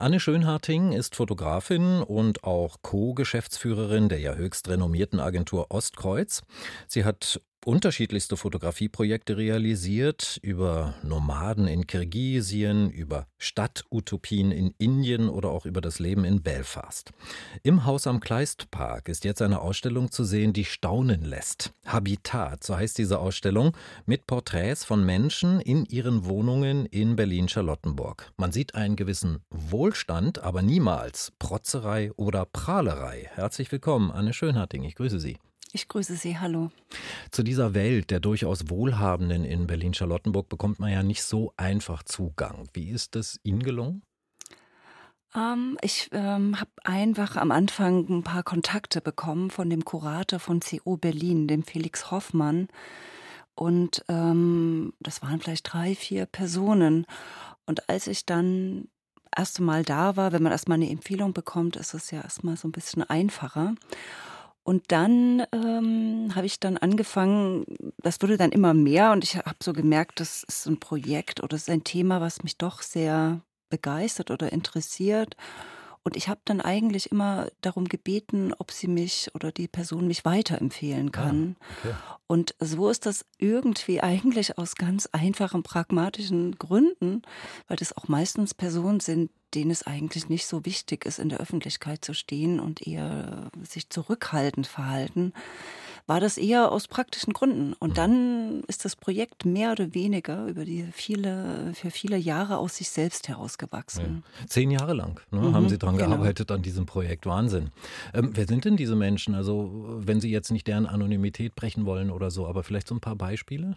Anne Schönharting ist Fotografin und auch Co-Geschäftsführerin der ja höchst renommierten Agentur Ostkreuz. Sie hat unterschiedlichste Fotografieprojekte realisiert, über Nomaden in Kirgisien, über Stadtutopien in Indien oder auch über das Leben in Belfast. Im Haus am Kleistpark ist jetzt eine Ausstellung zu sehen, die staunen lässt. Habitat, so heißt diese Ausstellung, mit Porträts von Menschen in ihren Wohnungen in Berlin-Charlottenburg. Man sieht einen gewissen Wohlstand, aber niemals Protzerei oder Prahlerei. Herzlich willkommen, Anne Schönharting, ich grüße Sie. Ich grüße Sie, hallo. Zu dieser Welt der durchaus Wohlhabenden in Berlin-Charlottenburg bekommt man ja nicht so einfach Zugang. Wie ist das Ihnen gelungen? Ähm, ich ähm, habe einfach am Anfang ein paar Kontakte bekommen von dem Kurator von CO Berlin, dem Felix Hoffmann. Und ähm, das waren vielleicht drei, vier Personen. Und als ich dann erste Mal da war, wenn man erstmal eine Empfehlung bekommt, ist es ja erstmal so ein bisschen einfacher. Und dann ähm, habe ich dann angefangen, das wurde dann immer mehr und ich habe so gemerkt, das ist ein Projekt oder es ist ein Thema, was mich doch sehr begeistert oder interessiert. Und ich habe dann eigentlich immer darum gebeten, ob sie mich oder die Person mich weiterempfehlen ah, kann. Ah, okay. Und so ist das irgendwie eigentlich aus ganz einfachen, pragmatischen Gründen, weil das auch meistens Personen sind, denen es eigentlich nicht so wichtig ist, in der Öffentlichkeit zu stehen und eher sich zurückhaltend verhalten war das eher aus praktischen Gründen. Und dann ist das Projekt mehr oder weniger über die viele, für viele Jahre aus sich selbst herausgewachsen. Ja. Zehn Jahre lang ne, mhm, haben Sie daran genau. gearbeitet an diesem Projekt. Wahnsinn. Ähm, wer sind denn diese Menschen? Also, wenn Sie jetzt nicht deren Anonymität brechen wollen oder so, aber vielleicht so ein paar Beispiele?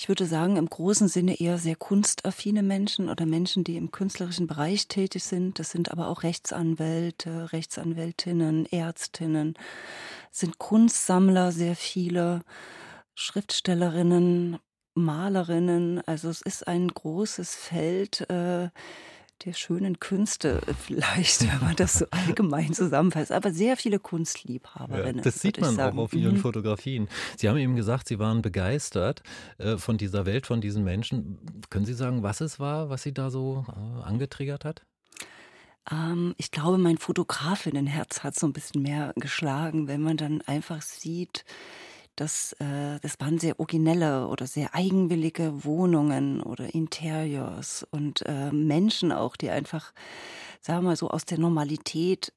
Ich würde sagen, im großen Sinne eher sehr kunstaffine Menschen oder Menschen, die im künstlerischen Bereich tätig sind. Das sind aber auch Rechtsanwälte, Rechtsanwältinnen, Ärztinnen, sind Kunstsammler, sehr viele, Schriftstellerinnen, Malerinnen. Also es ist ein großes Feld. Äh, der schönen Künste vielleicht, wenn man das so allgemein zusammenfasst. Aber sehr viele Kunstliebhaberinnen. Ja, das sieht man auch auf Ihren mhm. Fotografien. Sie haben eben gesagt, Sie waren begeistert äh, von dieser Welt, von diesen Menschen. Können Sie sagen, was es war, was Sie da so äh, angetriggert hat? Ähm, ich glaube, mein Fotografinnenherz hat so ein bisschen mehr geschlagen, wenn man dann einfach sieht, das, äh, das waren sehr originelle oder sehr eigenwillige Wohnungen oder Interiors und äh, Menschen auch, die einfach, sagen wir mal so, aus der Normalität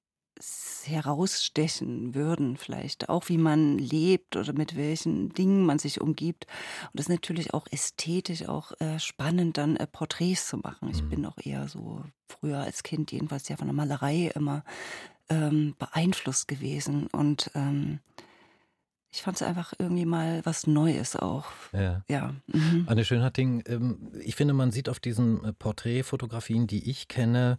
herausstechen würden, vielleicht auch wie man lebt oder mit welchen Dingen man sich umgibt. Und das ist natürlich auch ästhetisch auch äh, spannend, dann äh, Porträts zu machen. Ich mhm. bin auch eher so früher als Kind jedenfalls ja von der Malerei immer ähm, beeinflusst gewesen und ähm, ich fand es einfach irgendwie mal was Neues auch. Ja. ja. Mhm. Anne Schönharting, ähm, ich finde, man sieht auf diesen äh, Porträtfotografien, die ich kenne,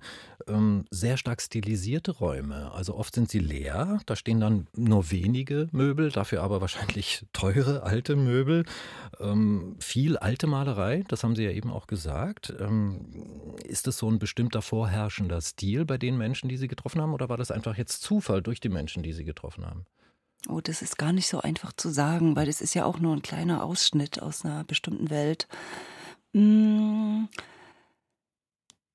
ähm, sehr stark stilisierte Räume. Also oft sind sie leer, da stehen dann nur wenige Möbel, dafür aber wahrscheinlich teure alte Möbel. Ähm, viel alte Malerei, das haben Sie ja eben auch gesagt. Ist das so ein bestimmter vorherrschender Stil bei den Menschen, die Sie getroffen haben, oder war das einfach jetzt Zufall durch die Menschen, die Sie getroffen haben? Oh, das ist gar nicht so einfach zu sagen, weil das ist ja auch nur ein kleiner Ausschnitt aus einer bestimmten Welt. Hm,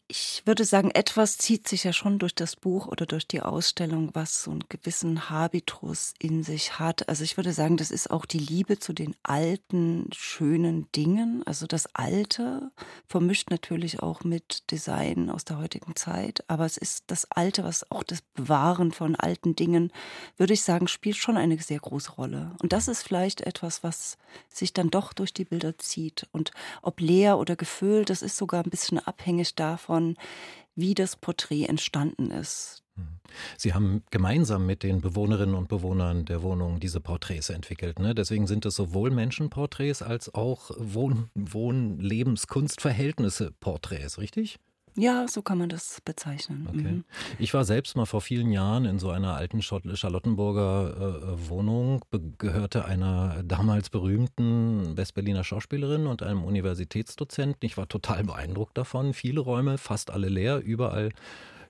ich würde sagen, etwas zieht sich ja schon durch das Buch oder durch die Ausstellung, was so einen gewissen Habitus in sich hat. Also ich würde sagen, das ist auch die Liebe zu den alten, schönen Dingen. Also das Alte vermischt natürlich auch mit Design aus der heutigen Zeit. Aber es ist das Alte, was auch das Bewahren von alten Dingen, würde ich sagen, spielt schon eine sehr große Rolle. Und das ist vielleicht etwas, was sich dann doch durch die Bilder zieht. Und ob leer oder gefüllt, das ist sogar ein bisschen abhängig davon, davon, wie das Porträt entstanden ist. Sie haben gemeinsam mit den Bewohnerinnen und Bewohnern der Wohnung diese Porträts entwickelt. Ne? Deswegen sind es sowohl Menschenporträts als auch Wohn-, Wohn Lebens-, Kunstverhältnisse-Porträts, richtig? Ja, so kann man das bezeichnen. Okay. Mhm. Ich war selbst mal vor vielen Jahren in so einer alten Charlottenburger äh, Wohnung, gehörte einer damals berühmten Westberliner Schauspielerin und einem Universitätsdozenten. Ich war total beeindruckt davon. Viele Räume, fast alle leer, überall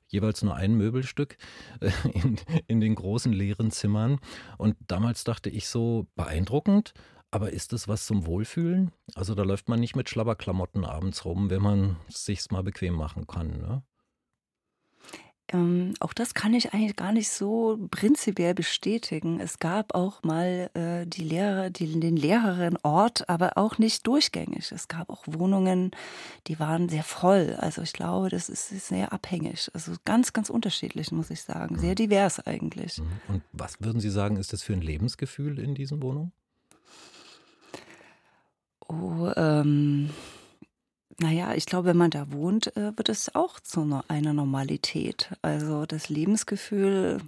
jeweils nur ein Möbelstück äh, in, in den großen leeren Zimmern. Und damals dachte ich so, beeindruckend. Aber ist das was zum Wohlfühlen? Also da läuft man nicht mit Schlabberklamotten abends rum, wenn man es sich mal bequem machen kann, ne? Ähm, auch das kann ich eigentlich gar nicht so prinzipiell bestätigen. Es gab auch mal äh, die Lehrer, die, den leeren Ort, aber auch nicht durchgängig. Es gab auch Wohnungen, die waren sehr voll. Also ich glaube, das ist, ist sehr abhängig. Also ganz, ganz unterschiedlich, muss ich sagen. Sehr mhm. divers eigentlich. Mhm. Und was würden Sie sagen, ist das für ein Lebensgefühl in diesen Wohnungen? Oh, ähm, naja, ich glaube, wenn man da wohnt, äh, wird es auch zu einer Normalität. Also das Lebensgefühl,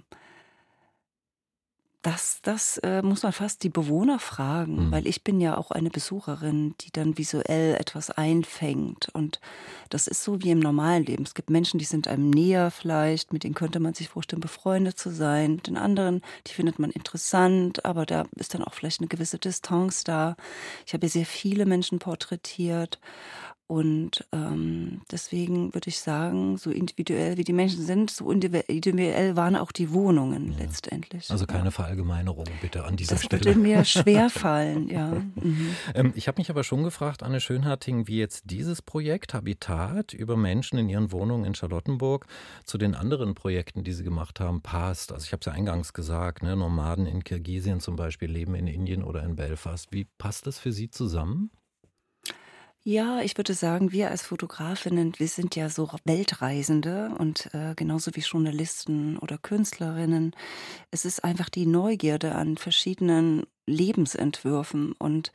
das, das äh, muss man fast die Bewohner fragen, mhm. weil ich bin ja auch eine Besucherin, die dann visuell etwas einfängt. Und das ist so wie im normalen Leben. Es gibt Menschen, die sind einem näher vielleicht, mit denen könnte man sich vorstellen, befreundet zu sein. Den anderen, die findet man interessant, aber da ist dann auch vielleicht eine gewisse Distanz da. Ich habe sehr viele Menschen porträtiert. Und ähm, deswegen würde ich sagen, so individuell wie die Menschen sind, so individuell waren auch die Wohnungen ja. letztendlich. Also keine. Verallgemeinerung bitte an dieser das Stelle. Das würde mir schwer fallen, ja. Mhm. Ähm, ich habe mich aber schon gefragt, Anne Schönharting, wie jetzt dieses Projekt Habitat über Menschen in ihren Wohnungen in Charlottenburg zu den anderen Projekten, die Sie gemacht haben, passt. Also ich habe es ja eingangs gesagt, ne, Nomaden in Kirgisien zum Beispiel leben in Indien oder in Belfast. Wie passt das für Sie zusammen? Ja, ich würde sagen, wir als Fotografinnen, wir sind ja so Weltreisende und äh, genauso wie Journalisten oder Künstlerinnen. Es ist einfach die Neugierde an verschiedenen Lebensentwürfen und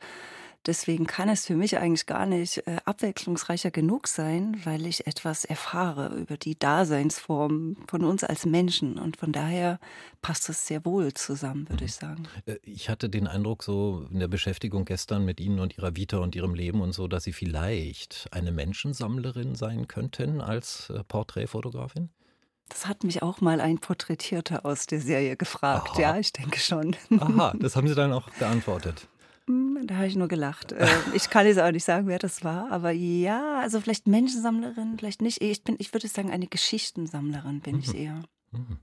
Deswegen kann es für mich eigentlich gar nicht äh, abwechslungsreicher genug sein, weil ich etwas erfahre über die Daseinsform von uns als Menschen. Und von daher passt es sehr wohl zusammen, würde ich sagen. Äh, ich hatte den Eindruck, so in der Beschäftigung gestern mit Ihnen und Ihrer Vita und Ihrem Leben und so, dass Sie vielleicht eine Menschensammlerin sein könnten als äh, Porträtfotografin. Das hat mich auch mal ein Porträtierter aus der Serie gefragt. Aha. Ja, ich denke schon. Aha, das haben Sie dann auch geantwortet. Hm, da habe ich nur gelacht. Ähm, ich kann jetzt auch nicht sagen, wer das war, aber ja, also vielleicht Menschensammlerin, vielleicht nicht. Ich bin, ich würde sagen, eine Geschichtensammlerin bin ich mhm. eher. Mhm.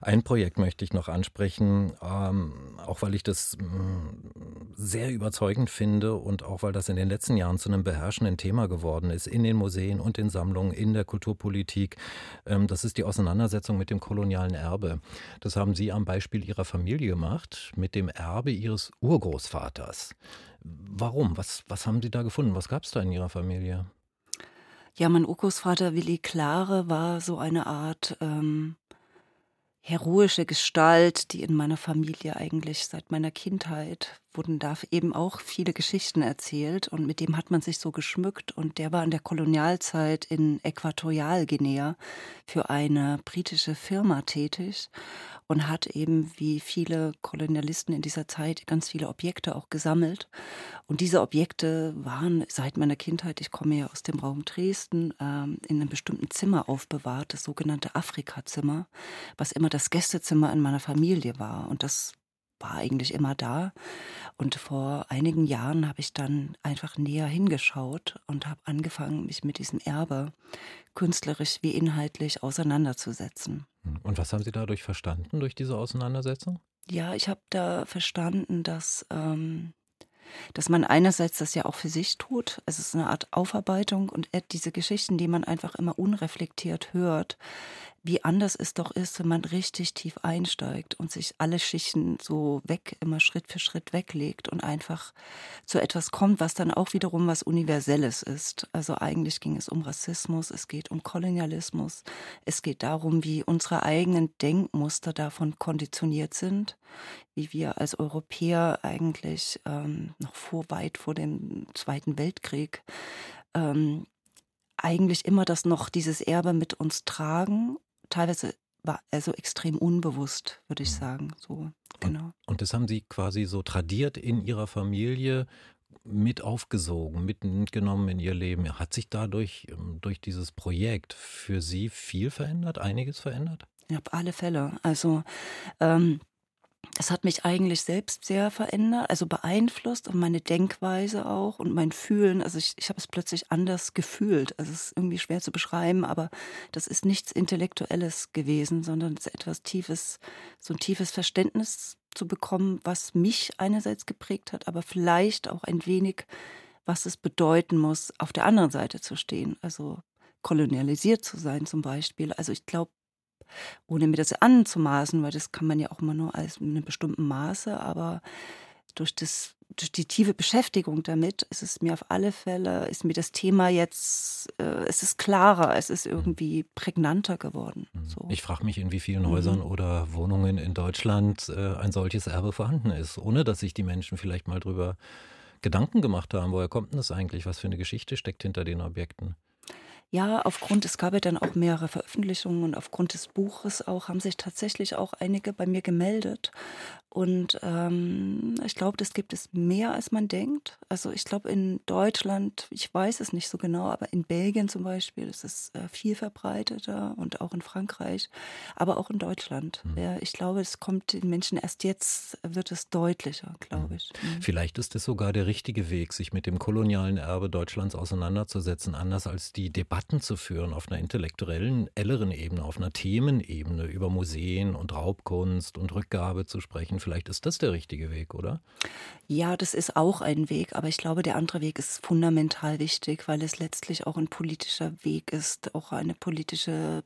Ein Projekt möchte ich noch ansprechen, ähm, auch weil ich das mh, mm, sehr überzeugend finde und auch weil das in den letzten Jahren zu einem beherrschenden Thema geworden ist, in den Museen und den Sammlungen, in der Kulturpolitik. Ähm, das ist die Auseinandersetzung mit dem kolonialen Erbe. Das haben Sie am Beispiel Ihrer Familie gemacht, mit dem Erbe Ihres Urgroßvaters. Warum? Was, was haben Sie da gefunden? Was gab es da in Ihrer Familie? Ja, mein Urgroßvater Willi Klare war so eine Art ähm, heroische Gestalt, die in meiner Familie eigentlich seit meiner Kindheit wurden da eben auch viele Geschichten erzählt und mit dem hat man sich so geschmückt und der war in der Kolonialzeit in Äquatorialguinea für eine britische Firma tätig und hat eben wie viele Kolonialisten in dieser Zeit ganz viele Objekte auch gesammelt. Und diese Objekte waren seit meiner Kindheit, ich komme ja aus dem Raum Dresden, ähm, in einem bestimmten Zimmer aufbewahrt, das sogenannte Afrika-Zimmer, was immer das Gästezimmer in meiner Familie war. Und das war eigentlich immer da. Und vor einigen Jahren habe ich dann einfach näher hingeschaut und habe angefangen, mich mit diesem Erbe künstlerisch wie inhaltlich auseinanderzusetzen. Hm. Und was haben Sie dadurch verstanden, durch diese Auseinandersetzung? Ja, ich habe da verstanden, dass ähm, dass man einerseits das ja auch für sich tut, es ist eine Art Aufarbeitung und diese Geschichten, die man einfach immer unreflektiert hört, wie anders es doch ist, wenn man richtig tief einsteigt und sich alle Schichten so weg, immer Schritt für Schritt weglegt und einfach zu etwas kommt, was dann auch wiederum was Universelles ist. Also eigentlich ging es um Rassismus, es geht um Kolonialismus, es geht darum, wie unsere eigenen Denkmuster davon konditioniert sind, wie wir als Europäer eigentlich ähm, noch vor weit vor dem Zweiten Weltkrieg ähm, eigentlich immer das noch dieses Erbe mit uns tragen teilweise war also extrem unbewusst, würde ich sagen. So, genau. Und, und das haben Sie quasi so tradiert in Ihrer Familie mit aufgesogen, mitgenommen in Ihr Leben. Hat sich dadurch ähm, durch dieses Projekt für Sie viel verändert, einiges verändert? Ja, auf alle Fälle. Also ähm, das hat mich eigentlich selbst sehr verändert, also beeinflusst und meine Denkweise auch und mein Fühlen. Also ich, ich habe es plötzlich anders gefühlt. Also es ist irgendwie schwer zu beschreiben, aber das ist nichts Intellektuelles gewesen, sondern es ist etwas Tiefes, so ein tiefes Verständnis zu bekommen, was mich einerseits geprägt hat, aber vielleicht auch ein wenig, was es bedeuten muss, auf der anderen Seite zu stehen. Also kolonialisiert zu sein zum Beispiel. Also ich glaube, ohne mir das anzumaßen, weil das kann man ja auch immer nur als in einem bestimmten Maße, aber durch das durch die tiefe Beschäftigung damit ist es mir auf alle Fälle, ist mir das Thema jetzt, äh, es ist klarer, es ist irgendwie prägnanter geworden. Mhm. So. Ich frage mich, in wie vielen Häusern mhm. oder Wohnungen in Deutschland äh, ein solches Erbe vorhanden ist, ohne dass sich die Menschen vielleicht mal drüber Gedanken gemacht haben. Woher kommt denn das eigentlich? Was für eine Geschichte steckt hinter den Objekten? Ja, aufgrund, es gab ja dann auch mehrere Veröffentlichungen und aufgrund des Buches auch haben sich tatsächlich auch einige bei mir gemeldet. Und ähm, ich glaube, das gibt es mehr, als man denkt. Also ich glaube, in Deutschland, ich weiß es nicht so genau, aber in Belgien zum Beispiel ist es äh, viel verbreiteter und auch in Frankreich, aber auch in Deutschland. Mhm. Ja, ich glaube, es kommt den Menschen erst jetzt, wird es deutlicher, glaube mhm. ich. Mhm. Vielleicht ist es sogar der richtige Weg, sich mit dem kolonialen Erbe Deutschlands auseinanderzusetzen, anders als die Debatten zu führen auf einer intellektuellen, elleren Ebene, auf einer Themenebene über Museen und Raubkunst und Rückgabe zu sprechen Vielleicht ist das der richtige Weg, oder? Ja, das ist auch ein Weg, aber ich glaube, der andere Weg ist fundamental wichtig, weil es letztlich auch ein politischer Weg ist, auch eine politische,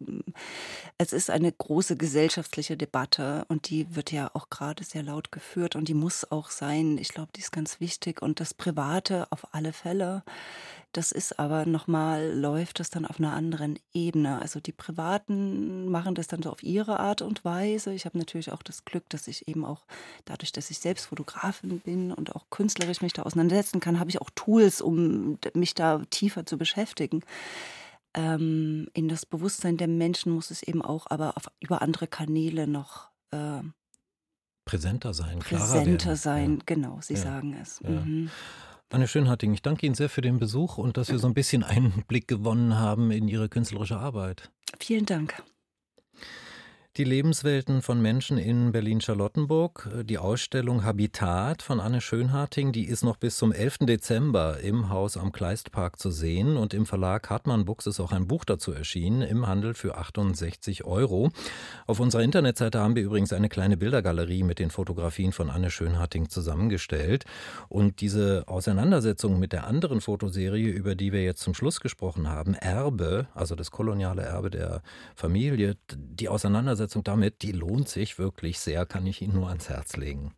es ist eine große gesellschaftliche Debatte und die wird ja auch gerade sehr laut geführt und die muss auch sein. Ich glaube, die ist ganz wichtig und das Private auf alle Fälle. Das ist aber nochmal, läuft das dann auf einer anderen Ebene. Also die Privaten machen das dann so auf ihre Art und Weise. Ich habe natürlich auch das Glück, dass ich eben auch dadurch, dass ich selbst Fotografin bin und auch künstlerisch mich da auseinandersetzen kann, habe ich auch Tools, um mich da tiefer zu beschäftigen. Ähm, in das Bewusstsein der Menschen muss es eben auch aber auf, über andere Kanäle noch äh, präsenter sein, präsenter sein. Ja. Genau, Sie ja. sagen es. Ja. Mhm. Anne Schönharting, ich danke Ihnen sehr für den Besuch und dass wir so ein bisschen Einblick gewonnen haben in Ihre künstlerische Arbeit. Vielen Dank. Die Lebenswelten von Menschen in Berlin-Charlottenburg. Die Ausstellung Habitat von Anne Schönharting, die ist noch bis zum 11. Dezember im Haus am Kleistpark zu sehen. Und im Verlag Hartmann Books ist auch ein Buch dazu erschienen, im Handel für 68 Euro. Auf unserer Internetseite haben wir übrigens eine kleine Bildergalerie mit den Fotografien von Anne Schönharting zusammengestellt. Und diese Auseinandersetzung mit der anderen Fotoserie, über die wir jetzt zum Schluss gesprochen haben, Erbe, also das koloniale Erbe der Familie, die Auseinandersetzung Auseinandersetzung damit, die lohnt sich wirklich sehr, kann ich Ihnen nur ans Herz legen.